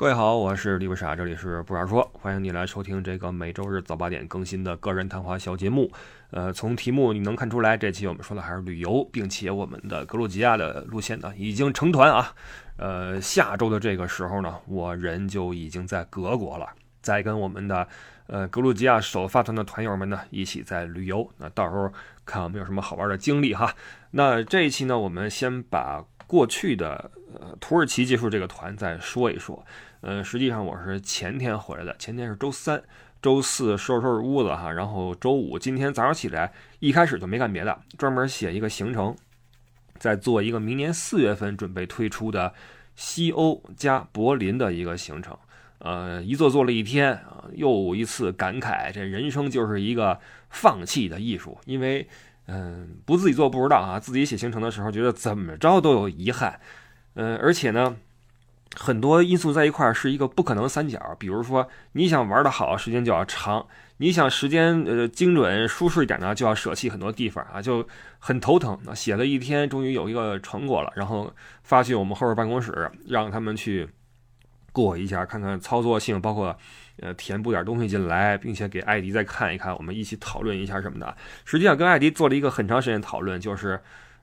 各位好，我是李不傻，这里是不傻说，欢迎你来收听这个每周日早八点更新的个人谈话小节目。呃，从题目你能看出来，这期我们说的还是旅游，并且我们的格鲁吉亚的路线呢已经成团啊。呃，下周的这个时候呢，我人就已经在格国了，在跟我们的呃格鲁吉亚首发团的团友们呢一起在旅游。那到时候看我们有什么好玩的经历哈。那这一期呢，我们先把过去的呃土耳其结束这个团再说一说。呃，实际上我是前天回来的，前天是周三，周四收拾收拾屋子哈，然后周五今天早上起来，一开始就没干别的，专门写一个行程，在做一个明年四月份准备推出的西欧加柏林的一个行程。呃，一做做了一天啊，又一次感慨，这人生就是一个放弃的艺术，因为嗯，不自己做不知道啊，自己写行程的时候觉得怎么着都有遗憾，嗯，而且呢。很多因素在一块儿是一个不可能三角，比如说你想玩的好，时间就要长；你想时间呃精准舒适一点呢，就要舍弃很多地方啊，就很头疼。写了一天，终于有一个成果了，然后发去我们后边办公室，让他们去过一下，看看操作性，包括呃填补点东西进来，并且给艾迪再看一看，我们一起讨论一下什么的。实际上跟艾迪做了一个很长时间讨论，就是。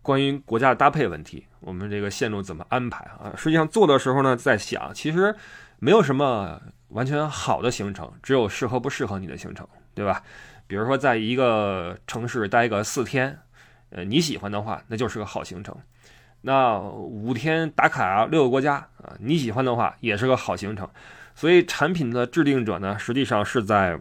关于国家的搭配问题，我们这个线路怎么安排啊？实际上做的时候呢，在想，其实没有什么完全好的行程，只有适合不适合你的行程，对吧？比如说，在一个城市待个四天，呃，你喜欢的话，那就是个好行程。那五天打卡六个国家啊，你喜欢的话，也是个好行程。所以，产品的制定者呢，实际上是在，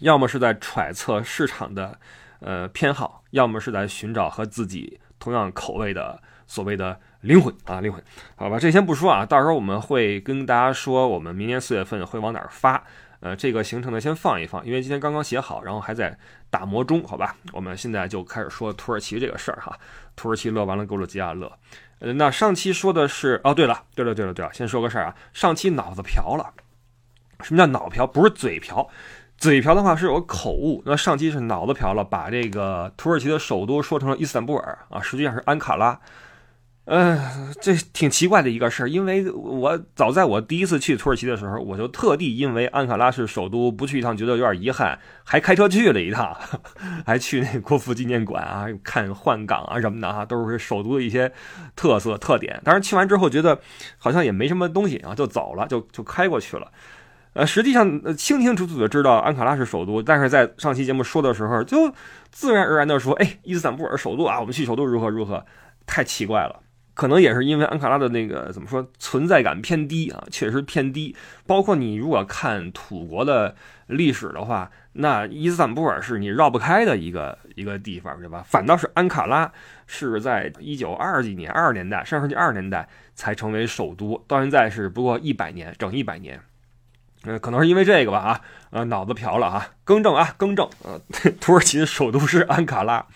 要么是在揣测市场的呃偏好，要么是在寻找和自己。同样口味的所谓的灵魂啊，灵魂，好吧，这先不说啊，到时候我们会跟大家说，我们明年四月份会往哪儿发。呃，这个行程呢先放一放，因为今天刚刚写好，然后还在打磨中，好吧。我们现在就开始说土耳其这个事儿哈，土耳其乐完了，格鲁吉亚乐。呃，那上期说的是，哦，对了，对了，对了，对了，先说个事儿啊，上期脑子瓢了。什么叫脑瓢？不是嘴瓢。嘴瓢的话是有口误，那上期是脑子瓢了，把这个土耳其的首都说成了伊斯坦布尔啊，实际上是安卡拉。嗯，这挺奇怪的一个事儿，因为我早在我第一次去土耳其的时候，我就特地因为安卡拉是首都不去一趟，觉得有点遗憾，还开车去了一趟，还去那国父纪念馆啊，看换岗啊什么的啊，都是首都的一些特色特点。当然去完之后觉得好像也没什么东西啊，就走了，就就开过去了。呃，实际上清清楚楚的知道安卡拉是首都，但是在上期节目说的时候，就自然而然的说，哎，伊斯坦布尔首都啊，我们去首都如何如何，太奇怪了。可能也是因为安卡拉的那个怎么说存在感偏低啊，确实偏低。包括你如果看土国的历史的话，那伊斯坦布尔是你绕不开的一个一个地方，对吧？反倒是安卡拉是在一九二几年二十年代，上世纪二十年代才成为首都，到现在是不过一百年，整一百年。呃，可能是因为这个吧，啊，呃，脑子瓢了啊，更正啊，更正，呃，土耳其的首都是安卡拉，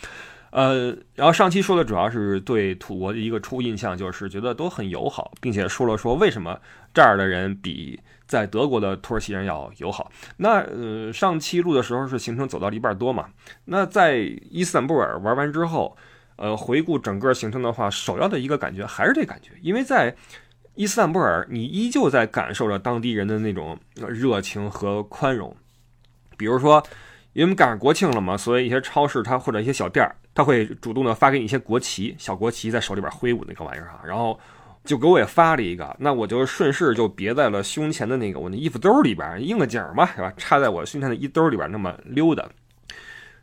呃，然后上期说的主要是对土国的一个初印象，就是觉得都很友好，并且说了说为什么这儿的人比在德国的土耳其人要友好。那呃，上期录的时候是行程走到了一半多嘛，那在伊斯坦布尔玩完之后，呃，回顾整个行程的话，首要的一个感觉还是这感觉，因为在。伊斯坦布尔，你依旧在感受着当地人的那种热情和宽容。比如说，因为赶上国庆了嘛，所以一些超市它或者一些小店儿，他会主动的发给你一些国旗，小国旗在手里边挥舞那个玩意儿哈，然后就给我也发了一个，那我就顺势就别在了胸前的那个我那衣服兜里边，应个景嘛，是吧？插在我胸前的衣兜里边那么溜达。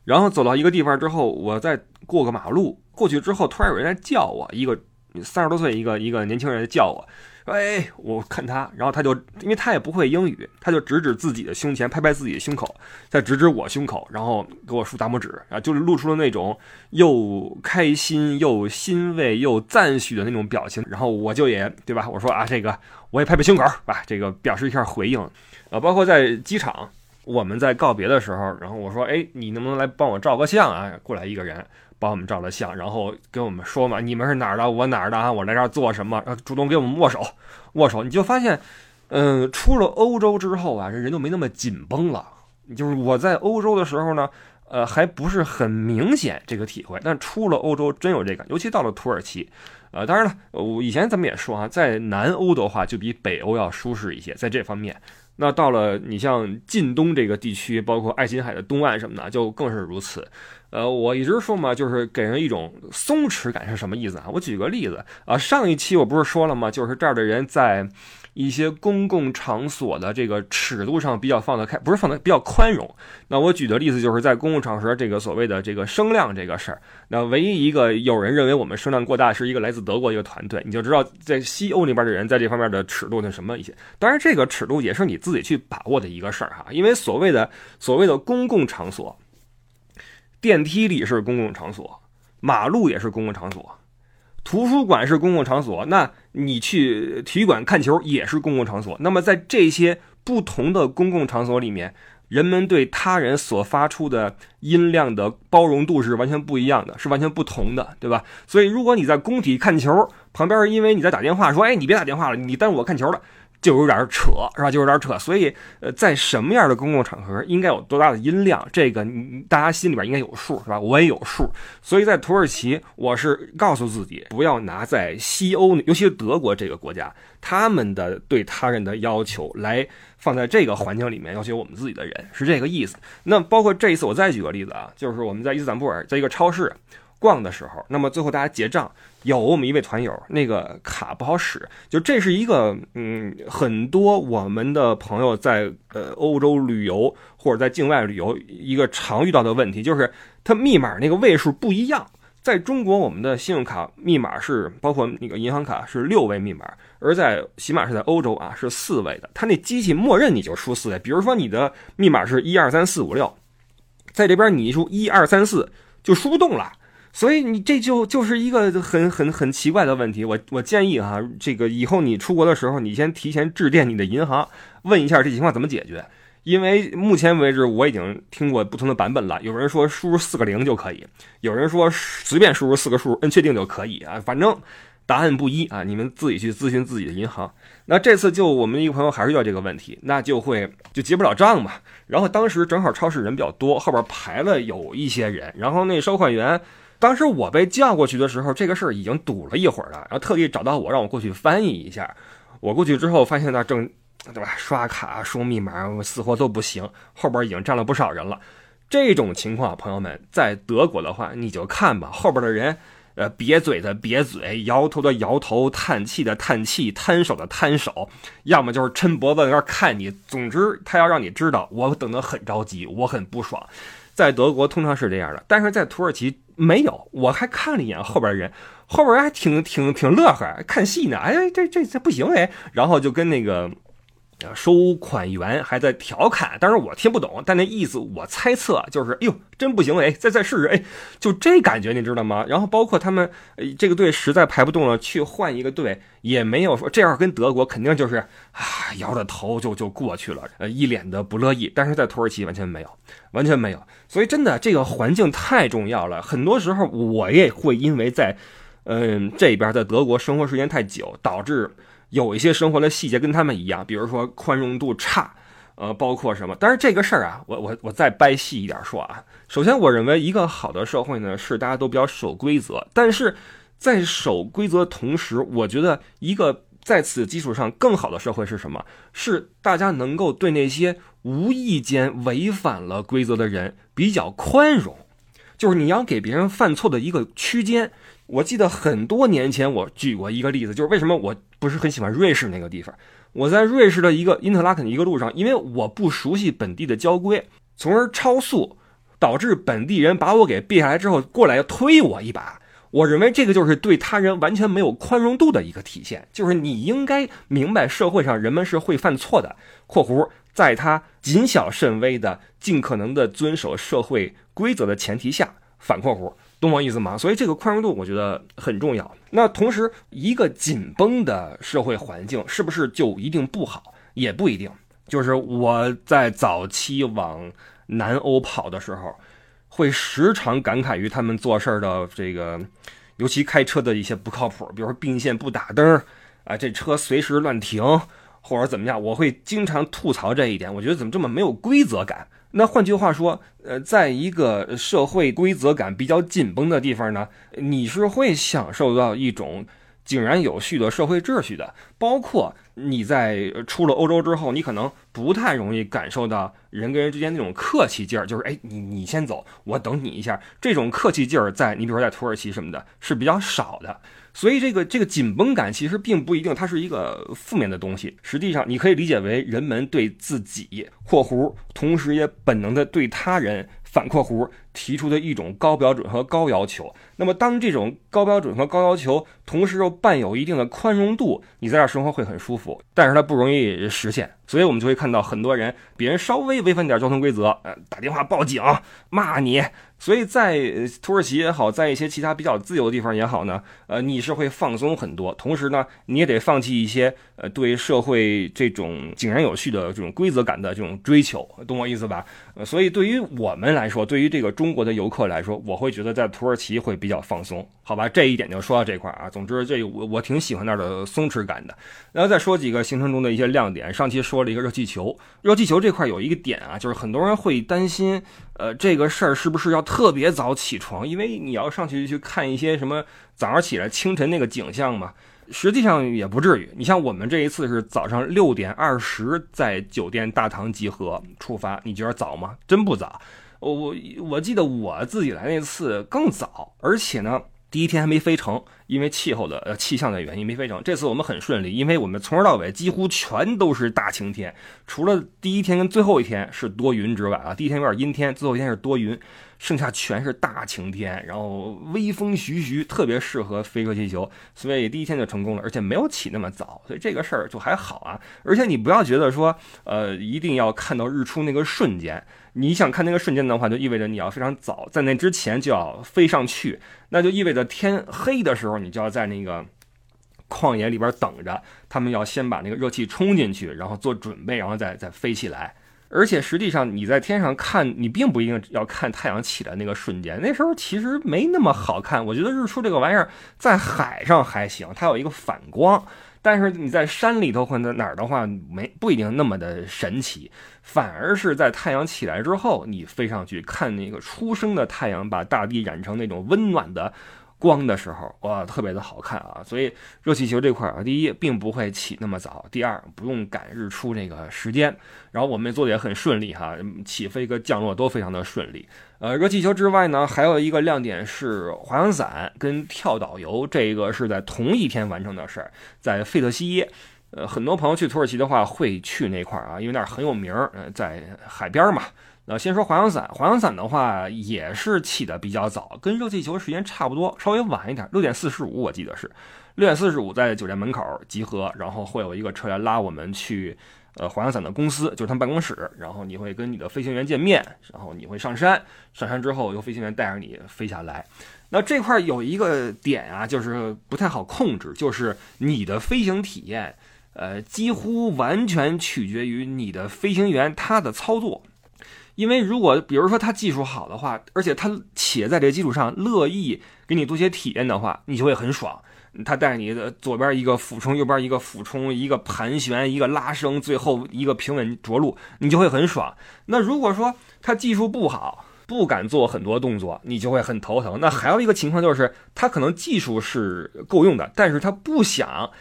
然后走到一个地方之后，我再过个马路，过去之后突然有人在叫我，一个。三十多岁一个一个年轻人叫我，哎，我看他，然后他就因为他也不会英语，他就指指自己的胸前，拍拍自己的胸口，再指指我胸口，然后给我竖大拇指，啊，就是露出了那种又开心又欣慰又赞许的那种表情，然后我就也对吧？我说啊，这个我也拍拍胸口吧，这个表示一下回应。啊，包括在机场，我们在告别的时候，然后我说，哎，你能不能来帮我照个相啊？过来一个人。帮我们照了相，然后跟我们说嘛，你们是哪儿的？我哪儿的啊？我来这儿做什么？主动给我们握手，握手。你就发现，嗯，出了欧洲之后啊，这人就没那么紧绷了。就是我在欧洲的时候呢，呃，还不是很明显这个体会。但出了欧洲真有这个，尤其到了土耳其，呃，当然了，我以前咱们也说啊，在南欧的话就比北欧要舒适一些，在这方面。那到了你像近东这个地区，包括爱琴海的东岸什么的，就更是如此。呃，我一直说嘛，就是给人一种松弛感是什么意思啊？我举个例子啊，上一期我不是说了吗？就是这儿的人在一些公共场所的这个尺度上比较放得开，不是放得比较宽容。那我举的例子就是在公共场合这个所谓的这个声量这个事儿。那唯一一个有人认为我们声量过大，是一个来自德国一个团队，你就知道在西欧那边的人在这方面的尺度是什么一些。当然，这个尺度也是你自己去把握的一个事儿哈，因为所谓的所谓的公共场所。电梯里是公共场所，马路也是公共场所，图书馆是公共场所，那你去体育馆看球也是公共场所。那么在这些不同的公共场所里面，人们对他人所发出的音量的包容度是完全不一样的，是完全不同的，对吧？所以如果你在工体看球，旁边因为你在打电话说，哎，你别打电话了，你耽误我看球了。就有点扯，是吧？就有点扯。所以，呃，在什么样的公共场合应该有多大的音量，这个大家心里边应该有数，是吧？我也有数。所以在土耳其，我是告诉自己，不要拿在西欧，尤其是德国这个国家，他们的对他人的要求来放在这个环境里面要求我们自己的人，是这个意思。那包括这一次，我再举个例子啊，就是我们在伊斯坦布尔，在一个超市。逛的时候，那么最后大家结账，有我们一位团友那个卡不好使，就这是一个嗯，很多我们的朋友在呃欧洲旅游或者在境外旅游一个常遇到的问题，就是它密码那个位数不一样。在中国，我们的信用卡密码是包括那个银行卡是六位密码，而在起码是在欧洲啊是四位的，它那机器默认你就输四位。比如说你的密码是一二三四五六，在这边你一输一二三四就输不动了。所以你这就就是一个很很很奇怪的问题。我我建议哈，这个以后你出国的时候，你先提前致电你的银行，问一下这情况怎么解决。因为目前为止我已经听过不同的版本了。有人说输入四个零就可以，有人说随便输入四个数，摁确定就可以啊。反正答案不一啊，你们自己去咨询自己的银行。那这次就我们一个朋友还是遇到这个问题，那就会就结不了账嘛。然后当时正好超市人比较多，后边排了有一些人，然后那收款员。当时我被叫过去的时候，这个事儿已经堵了一会儿了，然后特地找到我，让我过去翻译一下。我过去之后，发现那正对吧，刷卡、输密码，死活都不行。后边已经站了不少人了。这种情况，朋友们，在德国的话，你就看吧，后边的人，呃，瘪嘴的瘪嘴，摇头的摇头，叹气的叹气，摊手的摊手，要么就是抻脖子在那看你。总之，他要让你知道，我等得很着急，我很不爽。在德国通常是这样的，但是在土耳其。没有，我还看了一眼后边人，后边人还挺挺挺乐呵，看戏呢。哎，这这这不行哎，然后就跟那个收款员还在调侃，但是我听不懂，但那意思我猜测就是，哎呦，真不行哎，再再试试哎，就这感觉你知道吗？然后包括他们这个队实在排不动了，去换一个队，也没有说这样跟德国肯定就是啊摇着头就就过去了，呃，一脸的不乐意。但是在土耳其完全没有，完全没有。所以真的，这个环境太重要了。很多时候，我也会因为在，嗯，这边在德国生活时间太久，导致有一些生活的细节跟他们一样，比如说宽容度差，呃，包括什么。但是这个事儿啊，我我我再掰细一点说啊。首先，我认为一个好的社会呢，是大家都比较守规则。但是在守规则的同时，我觉得一个。在此基础上，更好的社会是什么？是大家能够对那些无意间违反了规则的人比较宽容，就是你要给别人犯错的一个区间。我记得很多年前我举过一个例子，就是为什么我不是很喜欢瑞士那个地方。我在瑞士的一个因特拉肯一个路上，因为我不熟悉本地的交规，从而超速，导致本地人把我给别下来之后，过来要推我一把。我认为这个就是对他人完全没有宽容度的一个体现，就是你应该明白社会上人们是会犯错的（括弧在他谨小慎微的、尽可能的遵守社会规则的前提下），反括弧，懂我意思吗？所以这个宽容度我觉得很重要。那同时，一个紧绷的社会环境是不是就一定不好？也不一定。就是我在早期往南欧跑的时候。会时常感慨于他们做事的这个，尤其开车的一些不靠谱，比如说并线不打灯啊，这车随时乱停或者怎么样，我会经常吐槽这一点。我觉得怎么这么没有规则感？那换句话说，呃，在一个社会规则感比较紧绷的地方呢，你是会享受到一种井然有序的社会秩序的。包括你在出了欧洲之后，你可能不太容易感受到人跟人之间那种客气劲儿，就是哎，你你先走，我等你一下。这种客气劲儿，在你比如说在土耳其什么的，是比较少的。所以这个这个紧绷感其实并不一定它是一个负面的东西，实际上你可以理解为人们对自己（括弧）同时也本能的对他人（反括弧）提出的一种高标准和高要求。那么当这种高标准和高要求同时又伴有一定的宽容度，你在这生活会很舒服，但是它不容易实现。所以我们就会看到很多人，别人稍微违反点交通规则，呃，打电话报警骂你。所以在土耳其也好，在一些其他比较自由的地方也好呢，呃，你是会放松很多，同时呢，你也得放弃一些呃对社会这种井然有序的这种规则感的这种追求，懂我意思吧？呃，所以对于我们来来说，对于这个中国的游客来说，我会觉得在土耳其会比较放松，好吧？这一点就说到这块啊。总之，这我我挺喜欢那儿的松弛感的。然后再说几个行程中的一些亮点，上期说了一个热气球，热气球这块有一个点啊，就是很多人会担心。呃，这个事儿是不是要特别早起床？因为你要上去去看一些什么早上起来清晨那个景象嘛。实际上也不至于。你像我们这一次是早上六点二十在酒店大堂集合出发，你觉得早吗？真不早。我我我记得我自己来那次更早，而且呢。第一天还没飞成，因为气候的呃气象的原因没飞成。这次我们很顺利，因为我们从头到尾几乎全都是大晴天，除了第一天跟最后一天是多云之外啊，第一天有点阴天，最后一天是多云，剩下全是大晴天，然后微风徐徐，特别适合飞热气球，所以第一天就成功了，而且没有起那么早，所以这个事儿就还好啊。而且你不要觉得说呃一定要看到日出那个瞬间。你想看那个瞬间的话，就意味着你要非常早，在那之前就要飞上去，那就意味着天黑的时候，你就要在那个旷野里边等着。他们要先把那个热气冲进去，然后做准备，然后再再飞起来。而且实际上你在天上看，你并不一定要看太阳起来那个瞬间，那时候其实没那么好看。我觉得日出这个玩意儿在海上还行，它有一个反光。但是你在山里头或者哪儿的话，没不一定那么的神奇，反而是在太阳起来之后，你飞上去看那个初升的太阳，把大地染成那种温暖的。光的时候哇，特别的好看啊！所以热气球这块啊，第一并不会起那么早，第二不用赶日出这个时间。然后我们做的也很顺利哈，起飞跟降落都非常的顺利。呃，热气球之外呢，还有一个亮点是滑翔伞跟跳岛游，这个是在同一天完成的事儿，在费特西耶。呃，很多朋友去土耳其的话会去那块儿啊，因为那儿很有名儿，在海边嘛。那先说滑翔伞，滑翔伞的话也是起的比较早，跟热气球时间差不多，稍微晚一点，六点四十五我记得是六点四十五在酒店门口集合，然后会有一个车来拉我们去，呃，滑翔伞的公司，就是他们办公室，然后你会跟你的飞行员见面，然后你会上山，上山之后由飞行员带着你飞下来。那这块有一个点啊，就是不太好控制，就是你的飞行体验，呃，几乎完全取决于你的飞行员他的操作。因为如果比如说他技术好的话，而且他且在这基础上乐意给你多些体验的话，你就会很爽。他带你的左边一个俯冲，右边一个俯冲，一个盘旋，一个拉升，最后一个平稳着陆，你就会很爽。那如果说他技术不好，不敢做很多动作，你就会很头疼。那还有一个情况就是，他可能技术是够用的，但是他不想，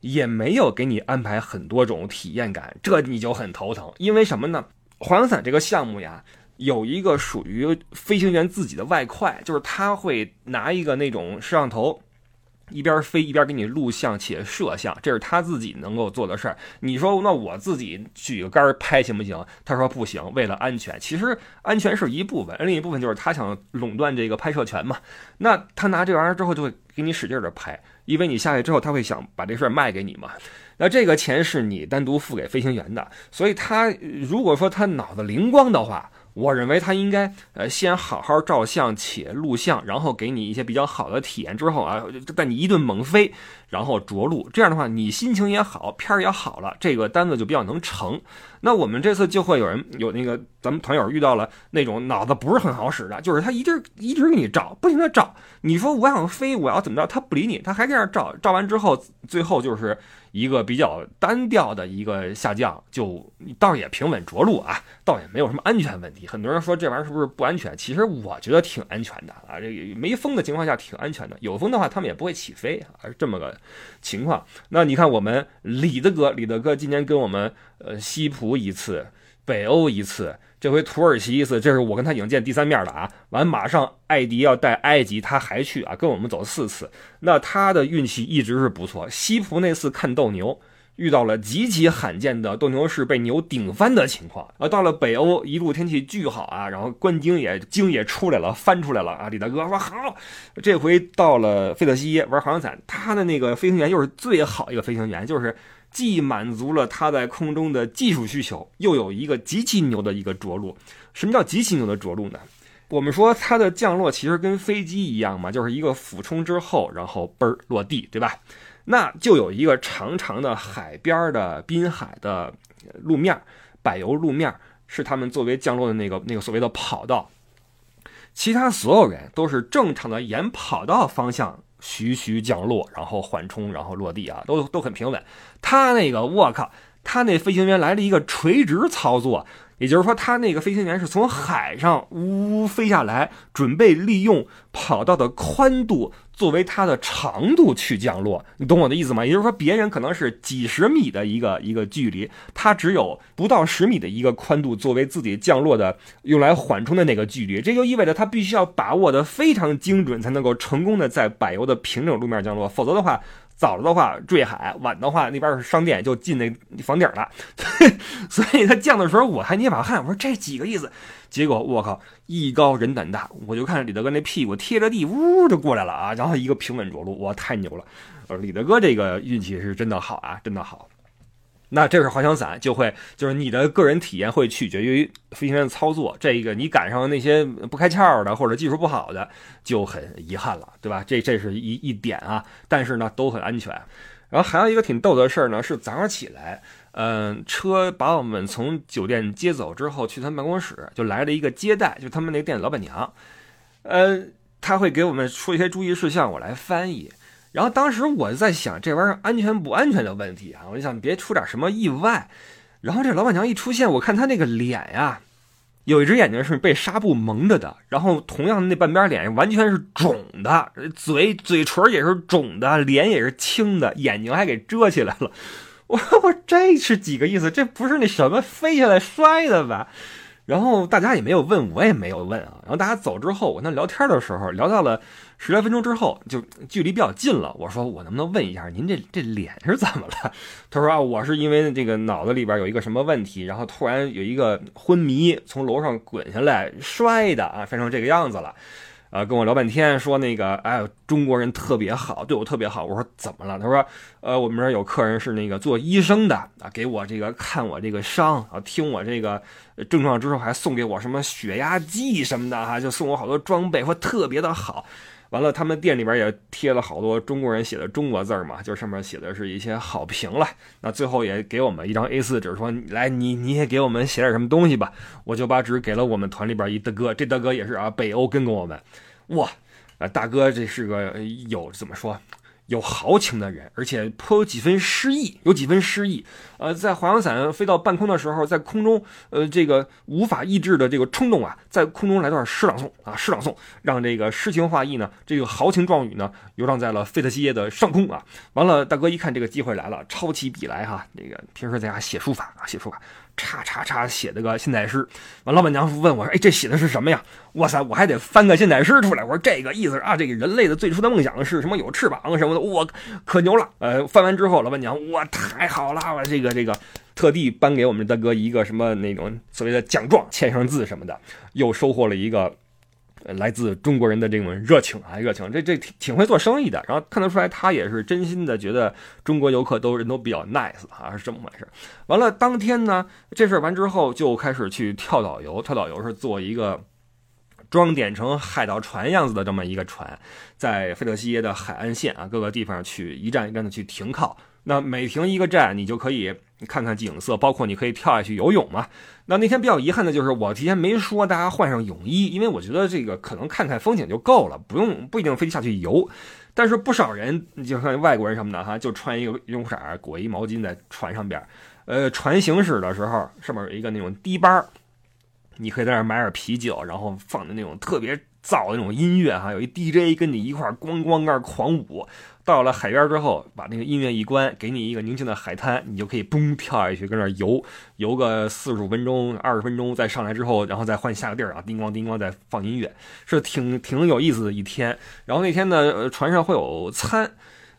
也没有给你安排很多种体验感，这你就很头疼。因为什么呢？滑翔伞这个项目呀，有一个属于飞行员自己的外快，就是他会拿一个那种摄像头，一边飞一边给你录像且摄像，这是他自己能够做的事儿。你说那我自己举个杆儿拍行不行？他说不行，为了安全。其实安全是一部分，另一部分就是他想垄断这个拍摄权嘛。那他拿这玩意儿之后就会给你使劲儿的拍，因为你下去之后他会想把这事儿卖给你嘛。那这个钱是你单独付给飞行员的，所以他如果说他脑子灵光的话，我认为他应该呃先好好照相且录像，然后给你一些比较好的体验之后啊，带你一顿猛飞，然后着陆。这样的话，你心情也好，片儿也好了，这个单子就比较能成。那我们这次就会有人有那个咱们团友遇到了那种脑子不是很好使的，就是他一直一直给你照，不停的照。你说我想飞，我要怎么着，他不理你，他还这样照。照完之后，最后就是一个比较单调的一个下降，就倒也平稳着陆啊，倒也没有什么安全问题。很多人说这玩意儿是不是不安全？其实我觉得挺安全的啊，这个没风的情况下挺安全的，有风的话他们也不会起飞啊，是这么个情况。那你看我们李德哥，李德哥今年跟我们呃西普一次，北欧一次。这回土耳其一次，这是我跟他已经见第三面了啊！完，马上艾迪要带埃及，他还去啊，跟我们走四次。那他的运气一直是不错。西普那次看斗牛，遇到了极其罕见的斗牛士被牛顶翻的情况。啊，到了北欧，一路天气巨好啊，然后观鲸也鲸也出来了，翻出来了啊！李大哥说好。这回到了费特西耶玩滑翔伞，他的那个飞行员又是最好一个飞行员，就是。既满足了他在空中的技术需求，又有一个极其牛的一个着陆。什么叫极其牛的着陆呢？我们说它的降落其实跟飞机一样嘛，就是一个俯冲之后，然后嘣儿落地，对吧？那就有一个长长的海边的滨海的路面，柏油路面是他们作为降落的那个那个所谓的跑道。其他所有人都是正常的沿跑道方向。徐徐降落，然后缓冲，然后落地啊，都都很平稳。他那个，我靠，他那飞行员来了一个垂直操作。也就是说，他那个飞行员是从海上呜飞下来，准备利用跑道的宽度作为它的长度去降落。你懂我的意思吗？也就是说，别人可能是几十米的一个一个距离，他只有不到十米的一个宽度作为自己降落的用来缓冲的那个距离。这就意味着他必须要把握的非常精准，才能够成功的在柏油的平整路面降落。否则的话，早了的话坠海，晚的话那边是商店就进那房顶了，所以他降的时候我还捏把汗，我说这几个意思，结果我靠，艺高人胆大，我就看李德哥那屁股贴着地，呜就过来了啊，然后一个平稳着陆，哇，太牛了，呃，李德哥这个运气是真的好啊，真的好。那这是滑翔伞，就会就是你的个人体验会取决于飞行员的操作。这个你赶上那些不开窍的或者技术不好的，就很遗憾了，对吧？这这是一一点啊。但是呢，都很安全。然后还有一个挺逗的事儿呢，是早上起来，嗯，车把我们从酒店接走之后，去他们办公室就来了一个接待，就他们那个店老板娘，呃，他会给我们说一些注意事项，我来翻译。然后当时我在想这玩意儿安全不安全的问题啊，我就想别出点什么意外。然后这老板娘一出现，我看她那个脸呀，有一只眼睛是被纱布蒙着的，然后同样的那半边脸完全是肿的，嘴嘴唇也是肿的，脸也是青的，眼睛还给遮起来了。我说我这是几个意思？这不是那什么飞下来摔的吧？然后大家也没有问，我也没有问啊。然后大家走之后，我那聊天的时候聊到了十来分钟之后，就距离比较近了。我说我能不能问一下您这这脸是怎么了？他说啊，我是因为这个脑子里边有一个什么问题，然后突然有一个昏迷，从楼上滚下来摔的啊，摔成这个样子了。呃，跟我聊半天，说那个，哎，中国人特别好，对我特别好。我说怎么了？他说，呃，我们这儿有客人是那个做医生的啊，给我这个看我这个伤啊，听我这个症状之后，还送给我什么血压计什么的哈，就送我好多装备，说特别的好。完了，他们店里边也贴了好多中国人写的中国字儿嘛，就上面写的是一些好评了。那最后也给我们一张 A4 纸，说来你你也给我们写点什么东西吧。我就把纸给了我们团里边一大哥，这大哥也是啊，北欧跟过我们，哇，啊大哥这是个有怎么说？有豪情的人，而且颇有几分诗意，有几分诗意。呃，在滑翔伞飞到半空的时候，在空中，呃，这个无法抑制的这个冲动啊，在空中来段诗朗诵啊，诗朗诵，让这个诗情画意呢，这个豪情壮语呢，游荡在了费特西耶的上空啊。完了，大哥一看这个机会来了，抄起笔来哈，那个平时在家写书法啊，写书法。叉叉叉写的个现代诗，完老板娘问我说：“哎，这写的是什么呀？”哇塞，我还得翻个现代诗出来。我说：“这个意思啊，这个人类的最初的梦想是什么？有翅膀什么的。”我可牛了。呃，翻完之后，老板娘我，太好了！我这个这个，特地颁给我们大哥一个什么那种所谓的奖状，签上字什么的，又收获了一个。来自中国人的这种热情啊，热情，这这挺挺会做生意的。然后看得出来，他也是真心的，觉得中国游客都人都比较 nice 啊，是这么回事。完了，当天呢，这事儿完之后，就开始去跳导游。跳导游是做一个装点成海盗船样子的这么一个船，在费特西耶的海岸线啊各个地方去一站一站的去停靠。那每停一个站，你就可以看看景色，包括你可以跳下去游泳嘛。那那天比较遗憾的就是我提前没说大家换上泳衣，因为我觉得这个可能看看风景就够了，不用不一定非得下去游。但是不少人，就像外国人什么的哈，就穿一个泳裤衩，裹一毛巾在船上边。呃，船行驶的时候，上面有一个那种低班你可以在那买点啤酒，然后放的那种特别造那种音乐哈，有一 DJ 跟你一块儿咣咣那儿狂舞。到了海边之后，把那个音乐一关，给你一个宁静的海滩，你就可以嘣跳下去，跟那儿游游个四十五分钟、二十分钟，再上来之后，然后再换下个地儿啊，叮咣叮咣再放音乐，是挺挺有意思的一天。然后那天呢，船上会有餐。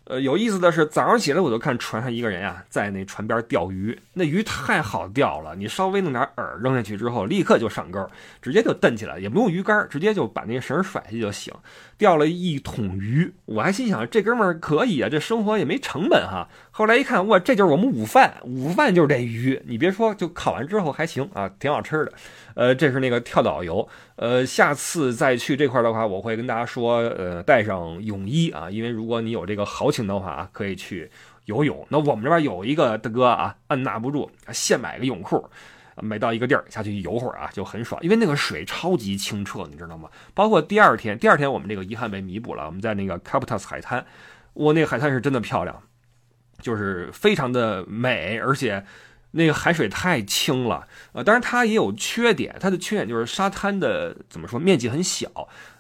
呃，有意思的是，早上起来我就看船上一个人呀，在那船边钓鱼。那鱼太好钓了，你稍微弄点饵扔下去之后，立刻就上钩，直接就蹬起来，也不用鱼竿，直接就把那绳甩下去就行。钓了一桶鱼，我还心想这哥们儿可以啊，这生活也没成本哈。后来一看，哇，这就是我们午饭，午饭就是这鱼。你别说，就烤完之后还行啊，挺好吃的。呃，这是那个跳岛游。呃，下次再去这块的话，我会跟大家说，呃，带上泳衣啊，因为如果你有这个豪情的话，可以去游泳。那我们这边有一个大哥啊，按捺不住，现买个泳裤，每到一个地儿下去游会儿啊，就很爽，因为那个水超级清澈，你知道吗？包括第二天，第二天我们这个遗憾被弥补了，我们在那个 Capitas 海滩，我那个海滩是真的漂亮，就是非常的美，而且。那个海水太清了，呃，当然它也有缺点，它的缺点就是沙滩的怎么说面积很小，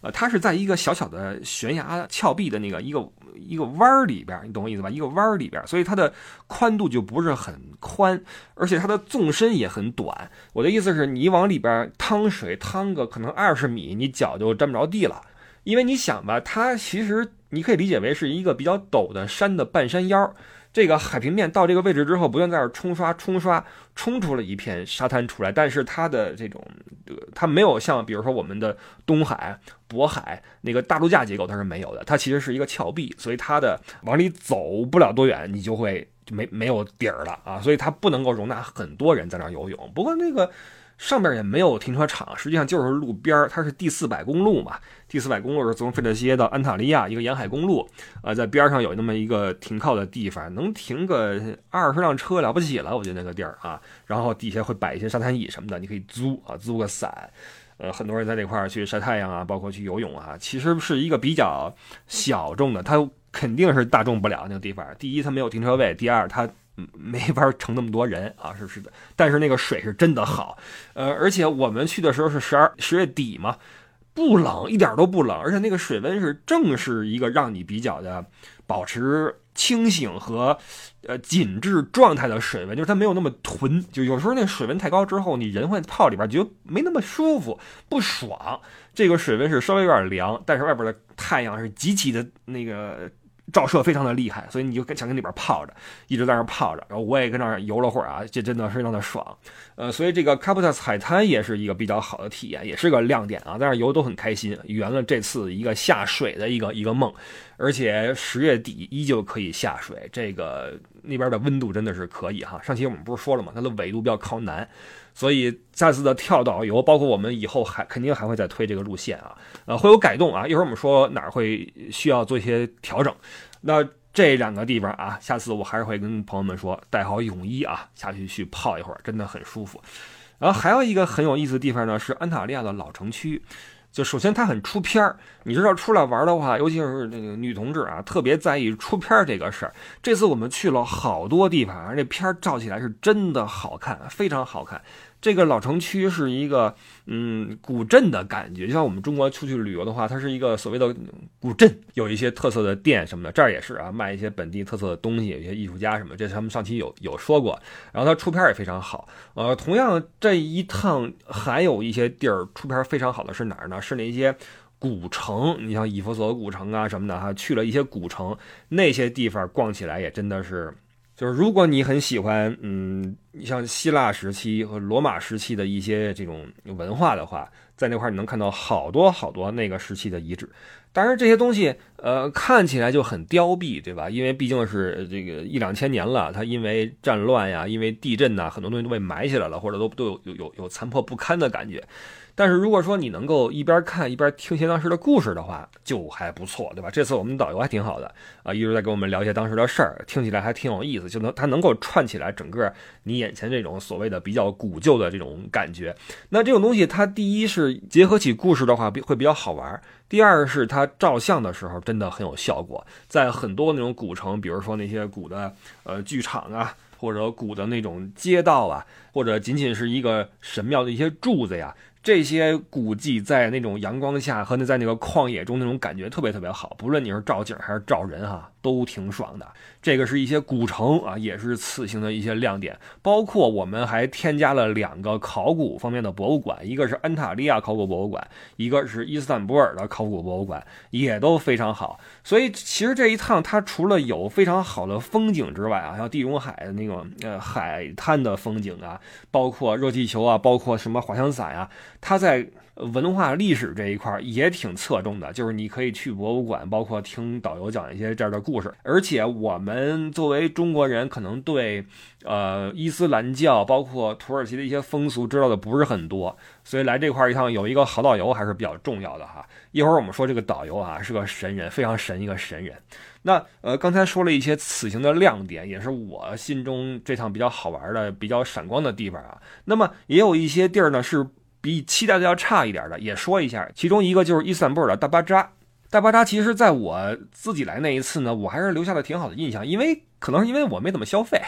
呃，它是在一个小小的悬崖峭壁的那个一个一个弯儿里边，你懂我意思吧？一个弯儿里边，所以它的宽度就不是很宽，而且它的纵深也很短。我的意思是你往里边趟水趟个可能二十米，你脚就沾不着地了，因为你想吧，它其实你可以理解为是一个比较陡的山的半山腰。这个海平面到这个位置之后，不断在这冲刷、冲刷、冲出了一片沙滩出来。但是它的这种，它没有像比如说我们的东海、渤海那个大陆架结构，它是没有的。它其实是一个峭壁，所以它的往里走不了多远，你就会就没没有底儿了啊！所以它不能够容纳很多人在那儿游泳。不过那个。上边也没有停车场，实际上就是路边它是第四百公路嘛。第四百公路是从费特西耶到安塔利亚一个沿海公路，呃，在边上有那么一个停靠的地方，能停个二十辆车了不起了，我觉得那个地儿啊。然后底下会摆一些沙滩椅什么的，你可以租啊，租个伞。呃，很多人在那块儿去晒太阳啊，包括去游泳啊，其实是一个比较小众的，它肯定是大众不了那个地方。第一，它没有停车位；第二，它。没法盛那么多人啊，是是的，但是那个水是真的好，呃，而且我们去的时候是十二十月底嘛，不冷，一点都不冷，而且那个水温是正是一个让你比较的保持清醒和呃紧致状态的水温，就是它没有那么囤，就有时候那水温太高之后，你人会泡里边觉得没那么舒服，不爽。这个水温是稍微有点凉，但是外边的太阳是极其的那个。照射非常的厉害，所以你就想跟里边泡着，一直在那泡着。然后我也跟那游了会儿啊，这真的非常的爽。呃，所以这个 c a p t a s 海滩也是一个比较好的体验，也是个亮点啊，在那游都很开心，圆了这次一个下水的一个一个梦。而且十月底依旧可以下水，这个那边的温度真的是可以哈。上期我们不是说了吗？它的纬度比较靠南。所以下次的跳岛游，包括我们以后还肯定还会再推这个路线啊，呃，会有改动啊。一会儿我们说哪儿会需要做一些调整。那这两个地方啊，下次我还是会跟朋友们说，带好泳衣啊，下去去泡一会儿，真的很舒服。然后还有一个很有意思的地方呢，是安塔利亚的老城区。就首先它很出片儿，你知道出来玩的话，尤其是那个女同志啊，特别在意出片儿这个事儿。这次我们去了好多地方，这片儿照起来是真的好看，非常好看。这个老城区是一个嗯古镇的感觉，就像我们中国出去旅游的话，它是一个所谓的古镇，有一些特色的店什么的。这儿也是啊，卖一些本地特色的东西，有些艺术家什么，这他们上期有有说过。然后它出片也非常好。呃，同样这一趟还有一些地儿出片非常好的是哪儿呢？是那些古城，你像以弗所古城啊什么的哈，去了一些古城，那些地方逛起来也真的是。就是如果你很喜欢，嗯，你像希腊时期和罗马时期的一些这种文化的话，在那块你能看到好多好多那个时期的遗址。当然这些东西，呃，看起来就很凋敝，对吧？因为毕竟是这个一两千年了，它因为战乱呀，因为地震呐，很多东西都被埋起来了，或者都都有有有有残破不堪的感觉。但是如果说你能够一边看一边听些当时的故事的话，就还不错，对吧？这次我们导游还挺好的啊，一直在跟我们聊一些当时的事儿，听起来还挺有意思，就能他能够串起来整个你眼前这种所谓的比较古旧的这种感觉。那这种东西，它第一是结合起故事的话，比会比较好玩；第二是它照相的时候真的很有效果。在很多那种古城，比如说那些古的呃剧场啊，或者古的那种街道啊，或者仅仅是一个神庙的一些柱子呀。这些古迹在那种阳光下和那在那个旷野中那种感觉特别特别好，不论你是照景还是照人哈。都挺爽的，这个是一些古城啊，也是此行的一些亮点。包括我们还添加了两个考古方面的博物馆，一个是安塔利亚考古博物馆，一个是伊斯坦布尔的考古博物馆，也都非常好。所以其实这一趟它除了有非常好的风景之外啊，像地中海的那种呃海滩的风景啊，包括热气球啊，包括什么滑翔伞呀，它在。文化历史这一块也挺侧重的，就是你可以去博物馆，包括听导游讲一些这样的故事。而且我们作为中国人，可能对呃伊斯兰教，包括土耳其的一些风俗知道的不是很多，所以来这块一趟有一个好导游还是比较重要的哈。一会儿我们说这个导游啊是个神人，非常神一个神人。那呃刚才说了一些此行的亮点，也是我心中这趟比较好玩的、比较闪光的地方啊。那么也有一些地儿呢是。比期待的要差一点的，也说一下。其中一个就是伊斯坦布尔的大巴扎。大巴扎其实在我自己来那一次呢，我还是留下了挺好的印象，因为可能是因为我没怎么消费，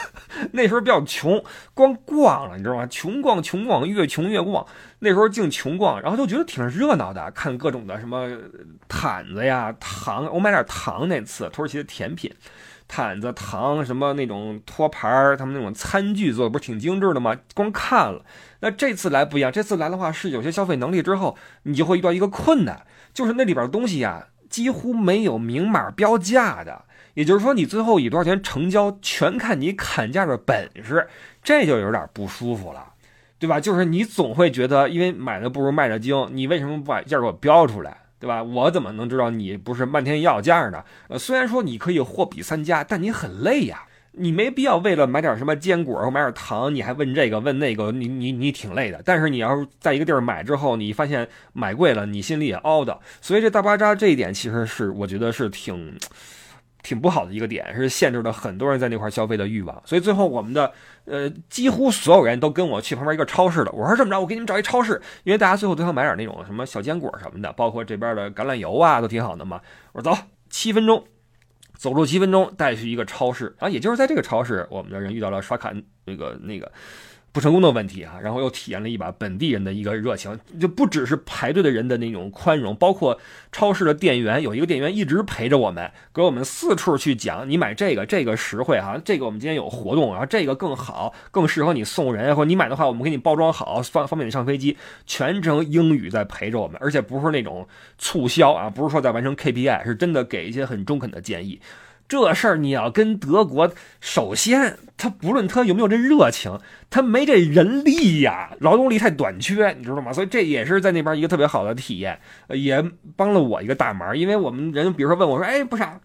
那时候比较穷，光逛了，你知道吗？穷逛穷逛，越穷越逛。那时候净穷逛，然后就觉得挺热闹的，看各种的什么毯子呀、糖。我买点糖那次，土耳其的甜品。毯子、糖什么那种托盘儿，他们那种餐具做的不是挺精致的吗？光看了，那这次来不一样。这次来的话是有些消费能力之后，你就会遇到一个困难，就是那里边的东西呀几乎没有明码标价的。也就是说，你最后以多少钱成交，全看你砍价的本事，这就有点不舒服了，对吧？就是你总会觉得，因为买的不如卖的精，你为什么不把价给我标出来？对吧？我怎么能知道你不是漫天要价呢？呃，虽然说你可以货比三家，但你很累呀。你没必要为了买点什么坚果或买点糖，你还问这个问那个，你你你挺累的。但是你要是在一个地儿买之后，你发现买贵了，你心里也凹的。所以这大巴扎这一点其实是我觉得是挺。挺不好的一个点，是限制了很多人在那块消费的欲望。所以最后我们的呃几乎所有人都跟我去旁边一个超市了。我说这么着，我给你们找一超市，因为大家最后都想买点那种什么小坚果什么的，包括这边的橄榄油啊，都挺好的嘛。我说走，七分钟，走路七分钟带去一个超市。然后也就是在这个超市，我们的人遇到了刷卡那个那个。不成功的问题啊，然后又体验了一把本地人的一个热情，就不只是排队的人的那种宽容，包括超市的店员，有一个店员一直陪着我们，给我们四处去讲，你买这个这个实惠哈，这个我们今天有活动，然后这个更好，更适合你送人，或者你买的话，我们给你包装好，方方便你上飞机，全程英语在陪着我们，而且不是那种促销啊，不是说在完成 KPI，是真的给一些很中肯的建议。这事儿你要跟德国，首先他不论他有没有这热情，他没这人力呀，劳动力太短缺，你知道吗？所以这也是在那边一个特别好的体验，也帮了我一个大忙。因为我们人比如说问我说，哎，不傻。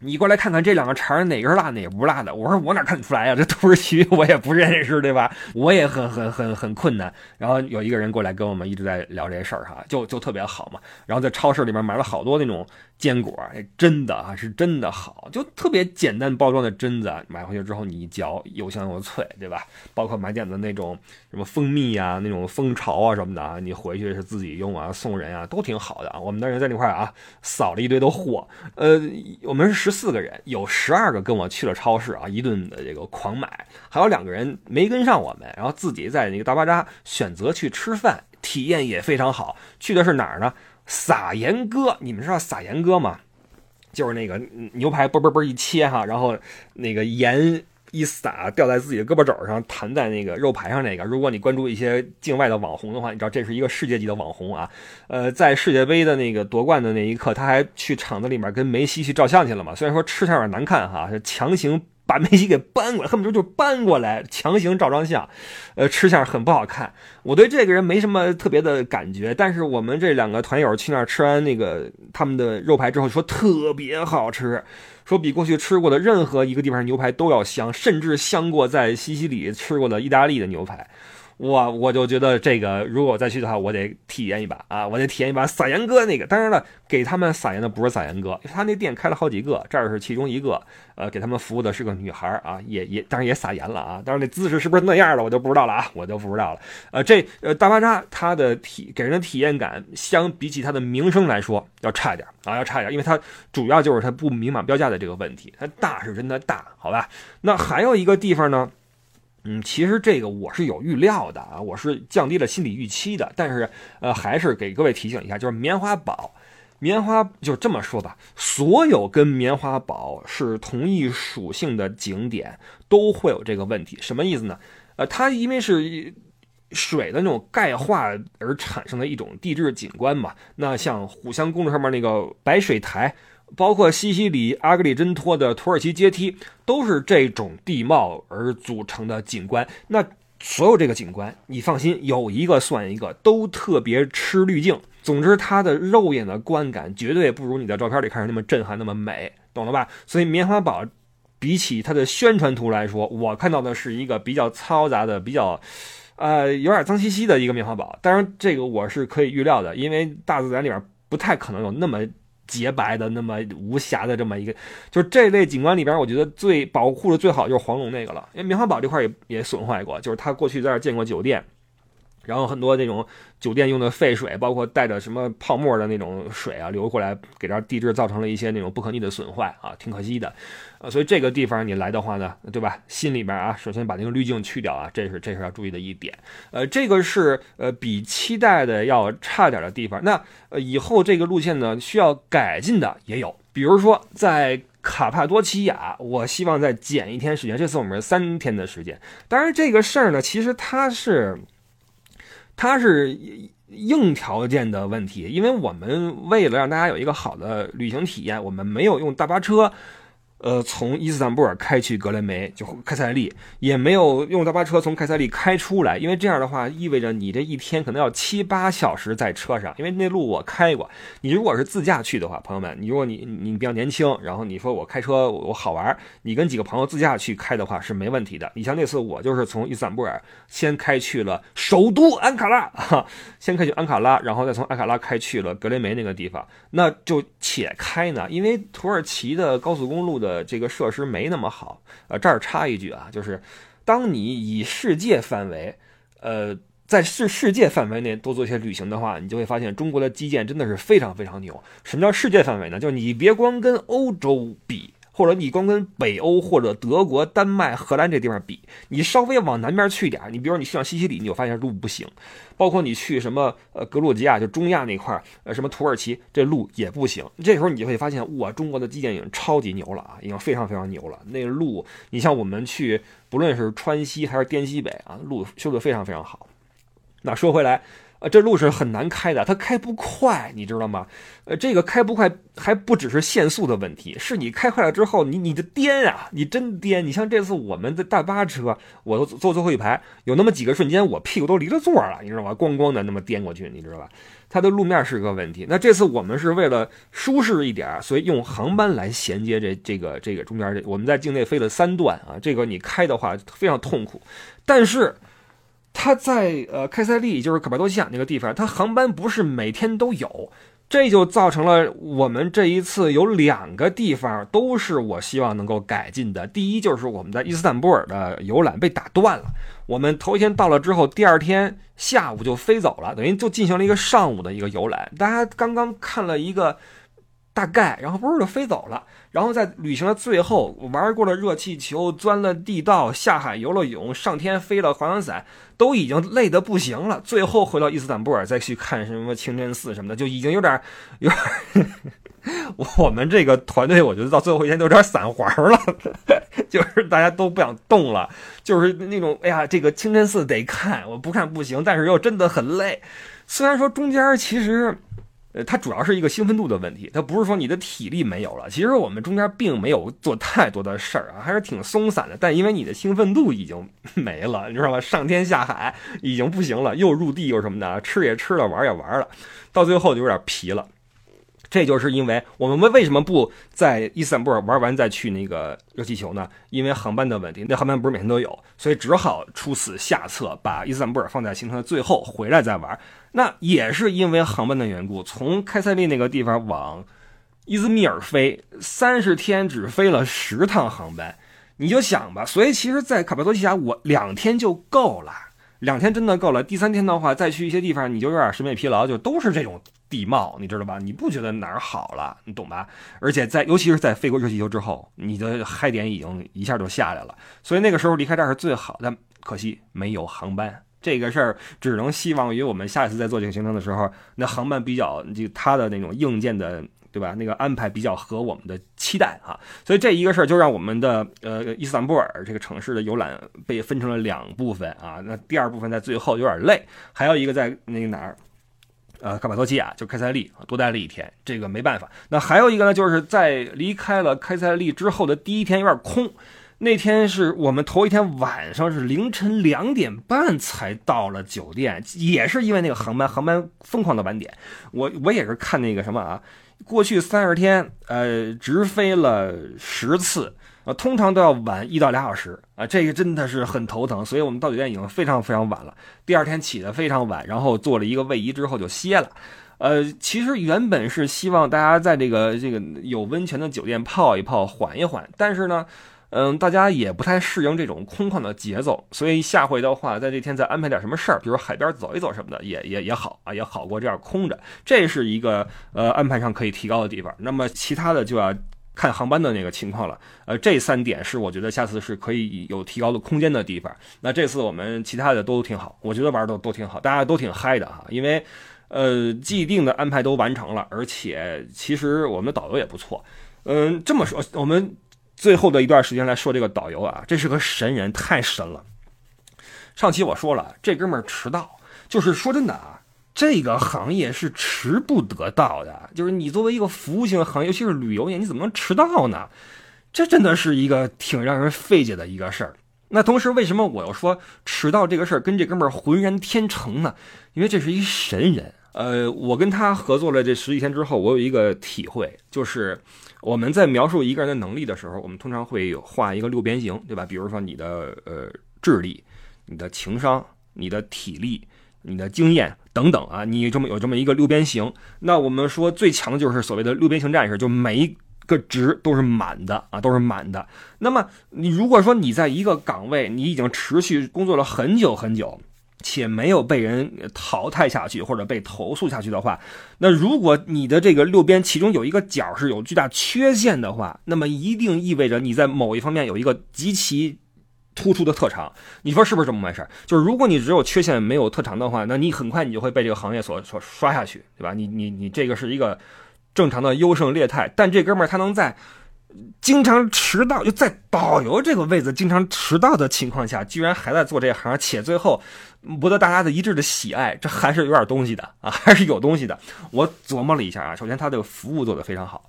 你过来看看这两个肠哪个是辣哪个不是辣的？我说我哪看得出来呀？这土耳其我也不认识，对吧？我也很很很很困难。然后有一个人过来跟我们一直在聊这事儿哈，就就特别好嘛。然后在超市里面买了好多那种坚果哎，真的啊是真的好，就特别简单包装的榛子，买回去之后你一嚼又香又脆，对吧？包括买点的那种什么蜂蜜啊、那种蜂巢啊什么的啊，你回去是自己用啊、送人啊，都挺好的啊。我们的人在那块啊扫了一堆的货，呃，我们是。十四个人，有十二个跟我去了超市啊，一顿的这个狂买，还有两个人没跟上我们，然后自己在那个大巴扎选择去吃饭，体验也非常好。去的是哪儿呢？撒盐哥，你们知道撒盐哥吗？就是那个牛排啵啵啵一切哈，然后那个盐。一撒掉在自己的胳膊肘上，弹在那个肉排上那个。如果你关注一些境外的网红的话，你知道这是一个世界级的网红啊。呃，在世界杯的那个夺冠的那一刻，他还去场子里面跟梅西去照相去了嘛。虽然说吃相有点难看哈，强行把梅西给搬过来，恨不得就搬过来强行照张相，呃，吃相很不好看。我对这个人没什么特别的感觉，但是我们这两个团友去那儿吃完那个他们的肉排之后，说特别好吃，说比过去吃过的任何一个地方牛排都要香，甚至香过在西西里吃过的意大利的牛排。我我就觉得这个，如果我再去的话，我得体验一把啊！我得体验一把撒盐哥那个。当然了，给他们撒盐的不是撒盐哥，他那店开了好几个，这儿是其中一个。呃，给他们服务的是个女孩啊，也也当然也撒盐了啊。当然那姿势是不是那样的，我就不知道了啊，我就不知道了。呃，这呃大巴扎它的体给人的体验感，相比起它的名声来说要差一点啊，要差一点，因为它主要就是它不明码标价的这个问题。它大是真的大，好吧？那还有一个地方呢？嗯，其实这个我是有预料的啊，我是降低了心理预期的，但是呃，还是给各位提醒一下，就是棉花堡，棉花就这么说吧，所有跟棉花堡是同一属性的景点都会有这个问题，什么意思呢？呃，它因为是水的那种钙化而产生的一种地质景观嘛，那像虎香公路上面那个白水台。包括西西里阿格里真托的土耳其阶梯，都是这种地貌而组成的景观。那所有这个景观，你放心，有一个算一个，都特别吃滤镜。总之，它的肉眼的观感绝对不如你在照片里看着那么震撼、那么美，懂了吧？所以棉花堡比起它的宣传图来说，我看到的是一个比较嘈杂的、比较呃有点脏兮兮的一个棉花堡。当然，这个我是可以预料的，因为大自然里边不太可能有那么。洁白的那么无瑕的这么一个，就是这类景观里边，我觉得最保护的最好就是黄龙那个了，因为棉花堡这块也也损坏过，就是他过去在这建过酒店。然后很多那种酒店用的废水，包括带着什么泡沫的那种水啊，流过来给这地质造成了一些那种不可逆的损坏啊，挺可惜的。呃，所以这个地方你来的话呢，对吧？心里边啊，首先把那个滤镜去掉啊，这是这是要注意的一点。呃，这个是呃比期待的要差点的地方。那呃以后这个路线呢需要改进的也有，比如说在卡帕多奇亚，我希望再减一天时间。这次我们是三天的时间。当然这个事儿呢，其实它是。它是硬条件的问题，因为我们为了让大家有一个好的旅行体验，我们没有用大巴车。呃，从伊斯坦布尔开去格雷梅，就开塞利，也没有用大巴车从开塞利开出来，因为这样的话意味着你这一天可能要七八小时在车上，因为那路我开过。你如果是自驾去的话，朋友们，你如果你你比较年轻，然后你说我开车我好玩，你跟几个朋友自驾去开的话是没问题的。你像那次我就是从伊斯坦布尔先开去了首都安卡拉，哈，先开去安卡拉，然后再从安卡拉开去了格雷梅那个地方，那就且开呢，因为土耳其的高速公路的。这个设施没那么好。呃，这儿插一句啊，就是当你以世界范围，呃，在世世界范围内多做一些旅行的话，你就会发现中国的基建真的是非常非常牛。什么叫世界范围呢？就是你别光跟欧洲比。或者你光跟北欧或者德国、丹麦、荷兰这地方比，你稍微往南边去点你比如你去趟西西里，你就发现路不行。包括你去什么呃格鲁吉亚，就中亚那块儿呃什么土耳其，这路也不行。这时候你就会发现，哇，中国的基建已经超级牛了啊，已经非常非常牛了。那路，你像我们去，不论是川西还是滇西北啊，路修的非常非常好。那说回来。呃，这路是很难开的，它开不快，你知道吗？呃，这个开不快还不只是限速的问题，是你开快了之后，你你的颠啊，你真颠。你像这次我们的大巴车，我都坐最后一排，有那么几个瞬间，我屁股都离了座了，你知道吗？咣咣的那么颠过去，你知道吧？它的路面是个问题。那这次我们是为了舒适一点，所以用航班来衔接这这个这个中间这，我们在境内飞了三段啊，这个你开的话非常痛苦，但是。它在呃开塞利，就是卡帕多西亚那个地方，它航班不是每天都有，这就造成了我们这一次有两个地方都是我希望能够改进的。第一就是我们在伊斯坦布尔的游览被打断了，我们头一天到了之后，第二天下午就飞走了，等于就进行了一个上午的一个游览。大家刚刚看了一个。大概，然后不是就飞走了，然后在旅行的最后玩过了热气球，钻了地道，下海游了泳，上天飞了滑翔伞，都已经累得不行了。最后回到伊斯坦布尔再去看什么清真寺什么的，就已经有点 有点。我们这个团队，我觉得到最后一天都有点散环了，就是大家都不想动了，就是那种哎呀，这个清真寺得看，我不看不行，但是又真的很累。虽然说中间其实。它主要是一个兴奋度的问题，它不是说你的体力没有了。其实我们中间并没有做太多的事儿啊，还是挺松散的。但因为你的兴奋度已经没了，你知道吗？上天下海已经不行了，又入地又什么的，吃也吃了，玩也玩了，到最后就有点疲了。这就是因为我们为为什么不在伊斯坦布尔玩完再去那个热气球呢？因为航班的问题，那航班不是每天都有，所以只好出此下策，把伊斯坦布尔放在行程的最后，回来再玩。那也是因为航班的缘故，从开塞利那个地方往伊兹密尔飞，三十天只飞了十趟航班，你就想吧。所以其实，在卡帕多西亚，我两天就够了，两天真的够了。第三天的话，再去一些地方，你就有点审美疲劳，就都是这种。地貌，你知道吧？你不觉得哪儿好了，你懂吧？而且在，尤其是在飞过热气球之后，你的嗨点已经一下就下来了。所以那个时候离开这儿是最好的，可惜没有航班。这个事儿只能希望于我们下一次再做这个行程的时候，那航班比较就它的那种硬件的，对吧？那个安排比较合我们的期待啊。所以这一个事儿就让我们的呃伊斯坦布尔这个城市的游览被分成了两部分啊。那第二部分在最后有点累，还有一个在那个哪儿？呃，卡帕多基亚就开塞利多待了一天，这个没办法。那还有一个呢，就是在离开了开塞利之后的第一天有点空。那天是我们头一天晚上是凌晨两点半才到了酒店，也是因为那个航班航班疯狂的晚点。我我也是看那个什么啊，过去三十天，呃，直飞了十次。啊，通常都要晚一到俩小时啊，这个真的是很头疼，所以我们到酒店已经非常非常晚了。第二天起的非常晚，然后做了一个位移之后就歇了。呃，其实原本是希望大家在这个这个有温泉的酒店泡一泡，缓一缓。但是呢，嗯，大家也不太适应这种空旷的节奏，所以下回的话，在这天再安排点什么事儿，比如海边走一走什么的，也也也好啊，也好过这样空着。这是一个呃安排上可以提高的地方。那么其他的就要。看航班的那个情况了，呃，这三点是我觉得下次是可以有提高的空间的地方。那这次我们其他的都挺好，我觉得玩都都挺好，大家都挺嗨的哈。因为，呃，既定的安排都完成了，而且其实我们的导游也不错。嗯，这么说，我们最后的一段时间来说这个导游啊，这是个神人，太神了。上期我说了，这哥们儿迟到，就是说真的啊。这个行业是迟不得到的，就是你作为一个服务性行业，尤其是旅游业，你怎么能迟到呢？这真的是一个挺让人费解的一个事儿。那同时，为什么我要说迟到这个事儿跟这哥们儿浑然天成呢？因为这是一神人。呃，我跟他合作了这十几天之后，我有一个体会，就是我们在描述一个人的能力的时候，我们通常会有画一个六边形，对吧？比如说你的呃智力、你的情商、你的体力。你的经验等等啊，你这么有这么一个六边形，那我们说最强的就是所谓的六边形战士，就每一个值都是满的啊，都是满的。那么你如果说你在一个岗位，你已经持续工作了很久很久，且没有被人淘汰下去或者被投诉下去的话，那如果你的这个六边其中有一个角是有巨大缺陷的话，那么一定意味着你在某一方面有一个极其。突出的特长，你说是不是这么回事？就是如果你只有缺陷没有特长的话，那你很快你就会被这个行业所所刷下去，对吧？你你你这个是一个正常的优胜劣汰，但这哥们儿他能在经常迟到，就在导游这个位子经常迟到的情况下，居然还在做这行，且最后博得大家的一致的喜爱，这还是有点东西的啊，还是有东西的。我琢磨了一下啊，首先他这个服务做得非常好。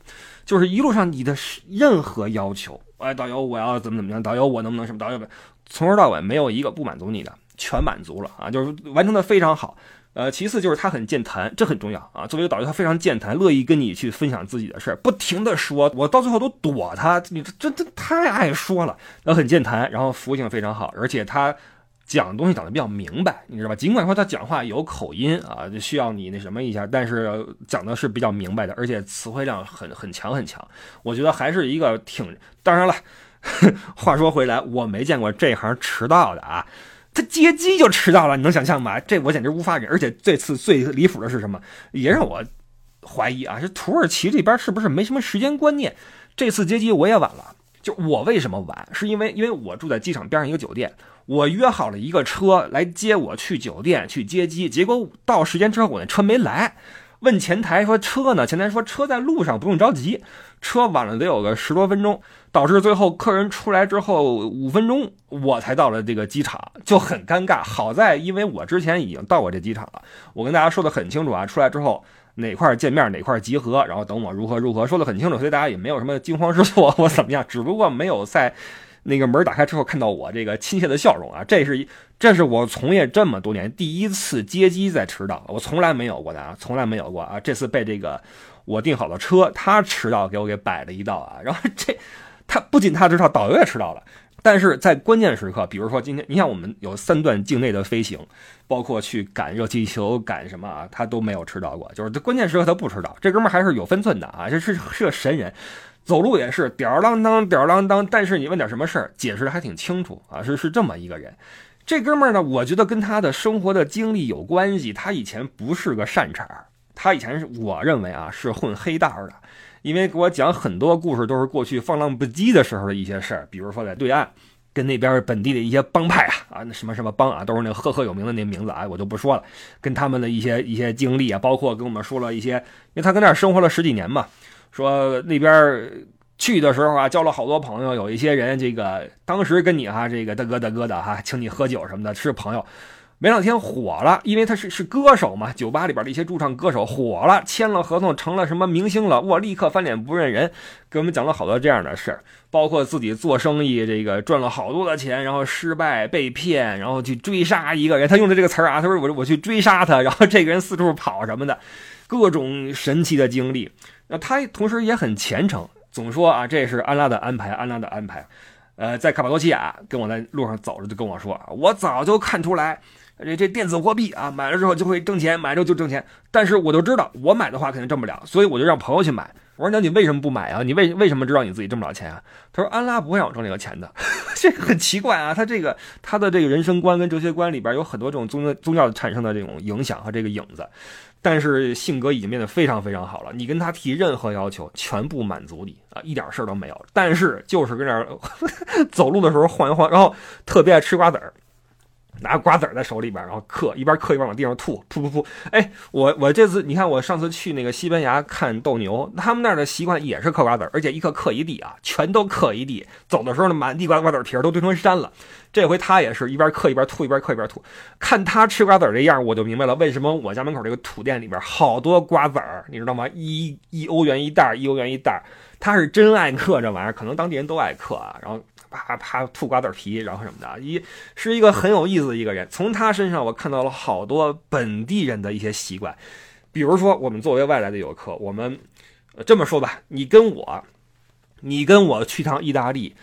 就是一路上你的任何要求，哎，导游我要怎么怎么样，导游我能不能什么，导游从头到尾没有一个不满足你的，全满足了啊，就是完成的非常好。呃，其次就是他很健谈，这很重要啊。作为导游，他非常健谈，乐意跟你去分享自己的事儿，不停的说，我到最后都躲他，你这这这太爱说了，他很健谈，然后服务性非常好，而且他。讲东西讲的比较明白，你知道吧？尽管说他讲话有口音啊，就需要你那什么一下，但是讲的是比较明白的，而且词汇量很很强很强。我觉得还是一个挺……当然了，话说回来，我没见过这行迟到的啊，他接机就迟到了，你能想象吗？这我简直无法忍。而且这次最离谱的是什么？也让我怀疑啊，是土耳其这边是不是没什么时间观念？这次接机我也晚了，就我为什么晚？是因为因为我住在机场边上一个酒店。我约好了一个车来接我去酒店去接机，结果到时间之后我那车没来，问前台说车呢？前台说车在路上，不用着急。车晚了得有个十多分钟，导致最后客人出来之后五分钟我才到了这个机场，就很尴尬。好在因为我之前已经到过这机场了，我跟大家说的很清楚啊，出来之后哪块见面哪块集合，然后等我如何如何说的很清楚，所以大家也没有什么惊慌失措 或怎么样，只不过没有在那个门打开之后看到我这个亲切的笑容啊，这是这是我从业这么多年第一次接机在迟到，我从来没有过的啊，从来没有过啊，这次被这个我订好的车他迟到给我给摆了一道啊，然后这他不仅他迟到，导游也迟到了。但是在关键时刻，比如说今天，你像我们有三段境内的飞行，包括去赶热气球、赶什么啊，他都没有迟到过。就是关键时刻他不迟到，这哥们还是有分寸的啊，这是是个神人，走路也是吊儿郎当、吊儿郎当。但是你问点什么事儿，解释的还挺清楚啊，是是这么一个人。这哥们儿呢，我觉得跟他的生活的经历有关系。他以前不是个善茬，他以前是我认为啊是混黑道的。因为给我讲很多故事，都是过去放浪不羁的时候的一些事儿，比如说在对岸，跟那边本地的一些帮派啊啊，那什么什么帮啊，都是那赫赫有名的那名字啊，我就不说了。跟他们的一些一些经历啊，包括跟我们说了一些，因为他跟那儿生活了十几年嘛，说那边去的时候啊，交了好多朋友，有一些人这个当时跟你哈这个大哥大哥的哈，请你喝酒什么的，是朋友。没两天火了，因为他是是歌手嘛，酒吧里边的一些驻唱歌手火了，签了合同，成了什么明星了，我，立刻翻脸不认人，给我们讲了好多这样的事儿，包括自己做生意，这个赚了好多的钱，然后失败被骗，然后去追杀一个人，他用的这个词儿啊，他说我我去追杀他，然后这个人四处跑什么的，各种神奇的经历。那他同时也很虔诚，总说啊，这是安拉的安排，安拉的安排。呃，在卡帕多奇亚跟我在路上走着就跟我说啊，我早就看出来。这这电子货币啊，买了之后就会挣钱，买了之后就挣钱。但是我就知道，我买的话肯定挣不了，所以我就让朋友去买。我说那你为什么不买啊？你为为什么知道你自己挣不了钱啊？他说安拉不会让我挣这个钱的，这个很奇怪啊。他这个他的这个人生观跟哲学观里边有很多这种宗宗教产生的这种影响和这个影子，但是性格已经变得非常非常好了。你跟他提任何要求，全部满足你啊，一点事儿都没有。但是就是跟那儿 走路的时候晃一晃，然后特别爱吃瓜子儿。拿瓜子在手里边，然后嗑，一边嗑一边往地上吐，噗噗噗！哎，我我这次你看，我上次去那个西班牙看斗牛，他们那儿的习惯也是嗑瓜子，而且一嗑嗑一地啊，全都嗑一地。走的时候呢，满地瓜瓜子皮儿都堆成山了。这回他也是一边嗑一边吐，一边嗑一边吐。看他吃瓜子这样，我就明白了为什么我家门口这个土店里边好多瓜子儿，你知道吗？一一欧元一袋，一欧元一袋。他是真爱嗑这玩意儿，可能当地人都爱嗑啊。然后。啪啪吐瓜子皮，然后什么的，一是一个很有意思的一个人。从他身上，我看到了好多本地人的一些习惯。比如说，我们作为外来的游客，我们这么说吧，你跟我，你跟我去趟意大利，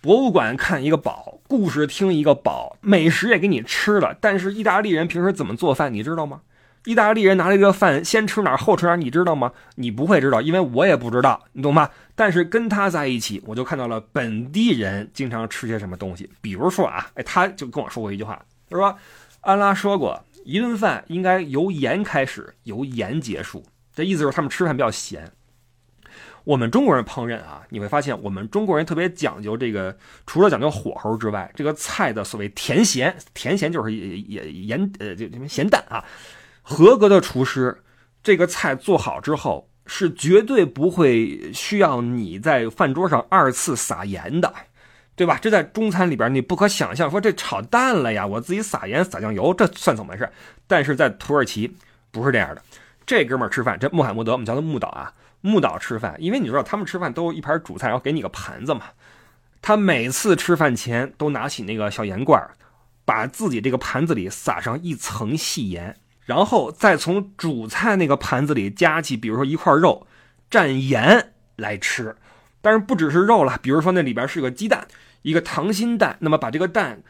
博物馆看一个宝，故事听一个宝，美食也给你吃了。但是意大利人平时怎么做饭，你知道吗？意大利人拿了一个饭，先吃哪儿后吃哪儿，你知道吗？你不会知道，因为我也不知道，你懂吗？但是跟他在一起，我就看到了本地人经常吃些什么东西。比如说啊，哎，他就跟我说过一句话，他说：“安拉说过，一顿饭应该由盐开始，由盐结束。”这意思就是他们吃饭比较咸。我们中国人烹饪啊，你会发现我们中国人特别讲究这个，除了讲究火候之外，这个菜的所谓甜咸，甜咸就是也盐呃，就什么咸淡啊。合格的厨师，这个菜做好之后是绝对不会需要你在饭桌上二次撒盐的，对吧？这在中餐里边你不可想象。说这炒淡了呀，我自己撒盐撒酱油，这算怎么回事？但是在土耳其不是这样的。这哥们儿吃饭，这穆罕默德，我们叫他穆导啊，穆导吃饭，因为你知道他们吃饭都一盘主菜，然后给你个盘子嘛。他每次吃饭前都拿起那个小盐罐，把自己这个盘子里撒上一层细盐。然后再从主菜那个盘子里夹起，比如说一块肉，蘸盐来吃。但是不只是肉了，比如说那里边是个鸡蛋，一个溏心蛋。那么把这个蛋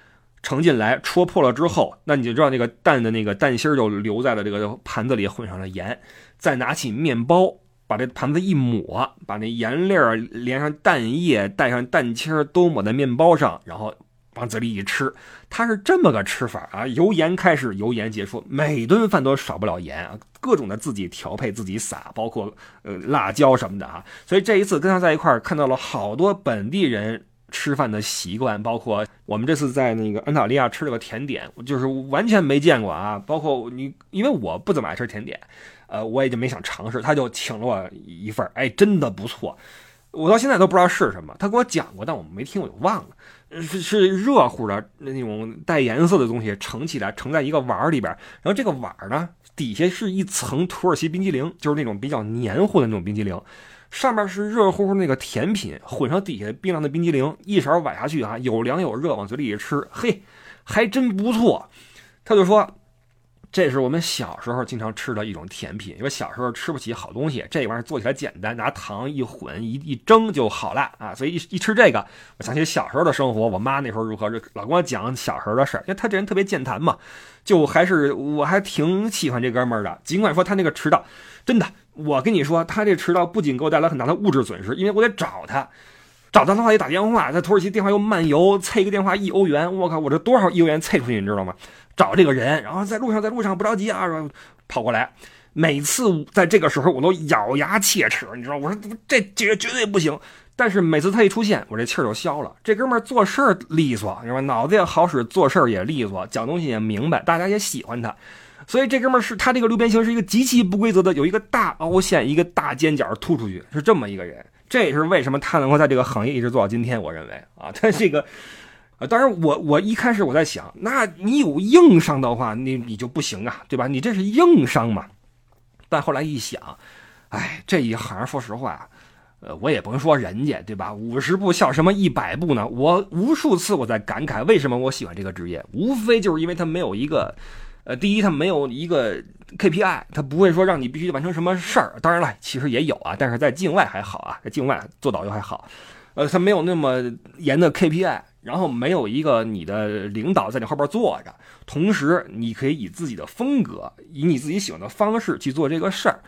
盛进来，戳破了之后，那你就知道那个蛋的那个蛋心就留在了这个盘子里，混上了盐。再拿起面包，把这盘子一抹，把那盐粒儿连上蛋液，带上蛋清都抹在面包上，然后。往嘴里一吃，他是这么个吃法啊，由盐开始，由盐结束，每顿饭都少不了盐啊，各种的自己调配，自己撒，包括呃辣椒什么的啊。所以这一次跟他在一块儿，看到了好多本地人吃饭的习惯，包括我们这次在那个安塔利亚吃了个甜点，就是完全没见过啊。包括你，因为我不怎么爱吃甜点，呃，我也就没想尝试，他就请了我一份哎，真的不错。我到现在都不知道是什么，他给我讲过，但我没听，我就忘了。是是热乎的那种带颜色的东西盛起来，盛在一个碗里边，然后这个碗呢底下是一层土耳其冰激凌，就是那种比较黏糊的那种冰激凌，上面是热乎乎那个甜品，混上底下冰凉的冰激凌，一勺崴下去啊，有凉有热，往嘴里一吃，嘿，还真不错。他就说。这是我们小时候经常吃的一种甜品，因为小时候吃不起好东西，这玩意儿做起来简单，拿糖一混一一蒸就好了啊！所以一一吃这个，我想起小时候的生活。我妈那时候如何，老跟我讲小时候的事儿，因为她这人特别健谈嘛，就还是我还挺喜欢这哥们儿的。尽管说他那个迟到，真的，我跟你说，他这迟到不仅给我带来很大的物质损失，因为我得找他，找他的话得打电话，在土耳其电话又漫游，催一个电话一欧元，我靠，我这多少亿欧元催出去，你知道吗？找这个人，然后在路上，在路上不着急啊，跑过来。每次在这个时候，我都咬牙切齿，你知道，我说这绝绝对不行。但是每次他一出现，我这气儿就消了。这哥们儿做事儿利索，你知道吧？脑子也好使，做事儿也利索，讲东西也明白，大家也喜欢他。所以这哥们儿是他这个六边形是一个极其不规则的，有一个大凹陷，一个大尖角突出去，是这么一个人。这也是为什么他能够在这个行业一直做到今天。我认为啊，他这个。啊，当然，我我一开始我在想，那你有硬伤的话，你你就不行啊，对吧？你这是硬伤嘛。但后来一想，哎，这一行说实话，呃，我也甭说人家，对吧？五十步笑什么一百步呢？我无数次我在感慨，为什么我喜欢这个职业？无非就是因为它没有一个，呃，第一，它没有一个 KPI，它不会说让你必须完成什么事儿。当然了，其实也有啊，但是在境外还好啊，在境外做导游还好，呃，它没有那么严的 KPI。然后没有一个你的领导在你后边坐着，同时你可以以自己的风格，以你自己喜欢的方式去做这个事儿。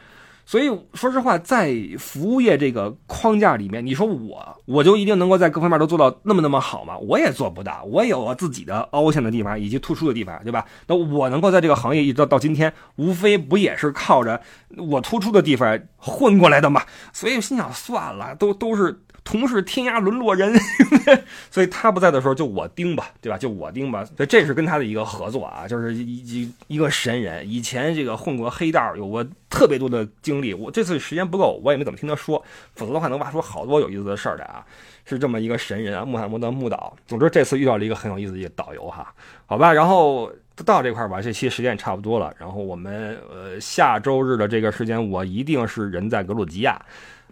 所以说实话，在服务业这个框架里面，你说我我就一定能够在各方面都做到那么那么好吗？我也做不到。我有我自己的凹陷的地方以及突出的地方，对吧？那我能够在这个行业一直到到今天，无非不也是靠着我突出的地方混过来的嘛？所以心想算了，都都是。同是天涯沦落人，所以他不在的时候就我盯吧，对吧？就我盯吧。所以这是跟他的一个合作啊，就是一一一个神人。以前这个混过黑道，有过特别多的经历。我这次时间不够，我也没怎么听他说，否则的话能挖出好多有意思的事儿来啊。是这么一个神人啊，穆罕默德穆导。总之这次遇到了一个很有意思的一个导游哈，好吧。然后到这块儿吧，这期时间也差不多了。然后我们呃下周日的这个时间，我一定是人在格鲁吉亚。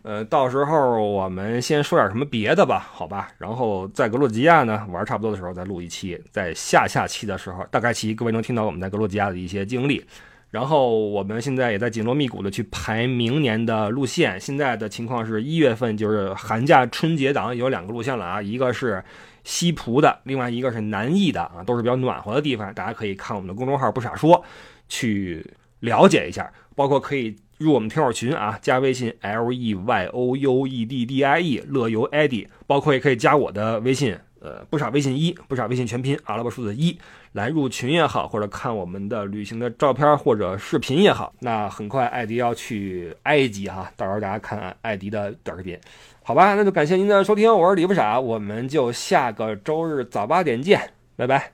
呃，到时候我们先说点什么别的吧，好吧？然后在格鲁吉亚呢玩差不多的时候再录一期，在下下期的时候，大概期各位能听到我们在格鲁吉亚的一些经历。然后我们现在也在紧锣密鼓的去排明年的路线。现在的情况是一月份就是寒假春节档有两个路线了啊，一个是西葡的，另外一个是南艺的啊，都是比较暖和的地方，大家可以看我们的公众号不傻说去了解一下，包括可以。入我们听友群啊，加微信 l e y o u e d d i e 乐游 Eddie，包括也可以加我的微信，呃，不傻微信一，不傻微信全拼阿拉伯数字一，来入群也好，或者看我们的旅行的照片或者视频也好。那很快艾迪要去埃及哈，到时候大家看艾迪的短视频，好吧？那就感谢您的收听，我是李不傻，我们就下个周日早八点见，拜拜。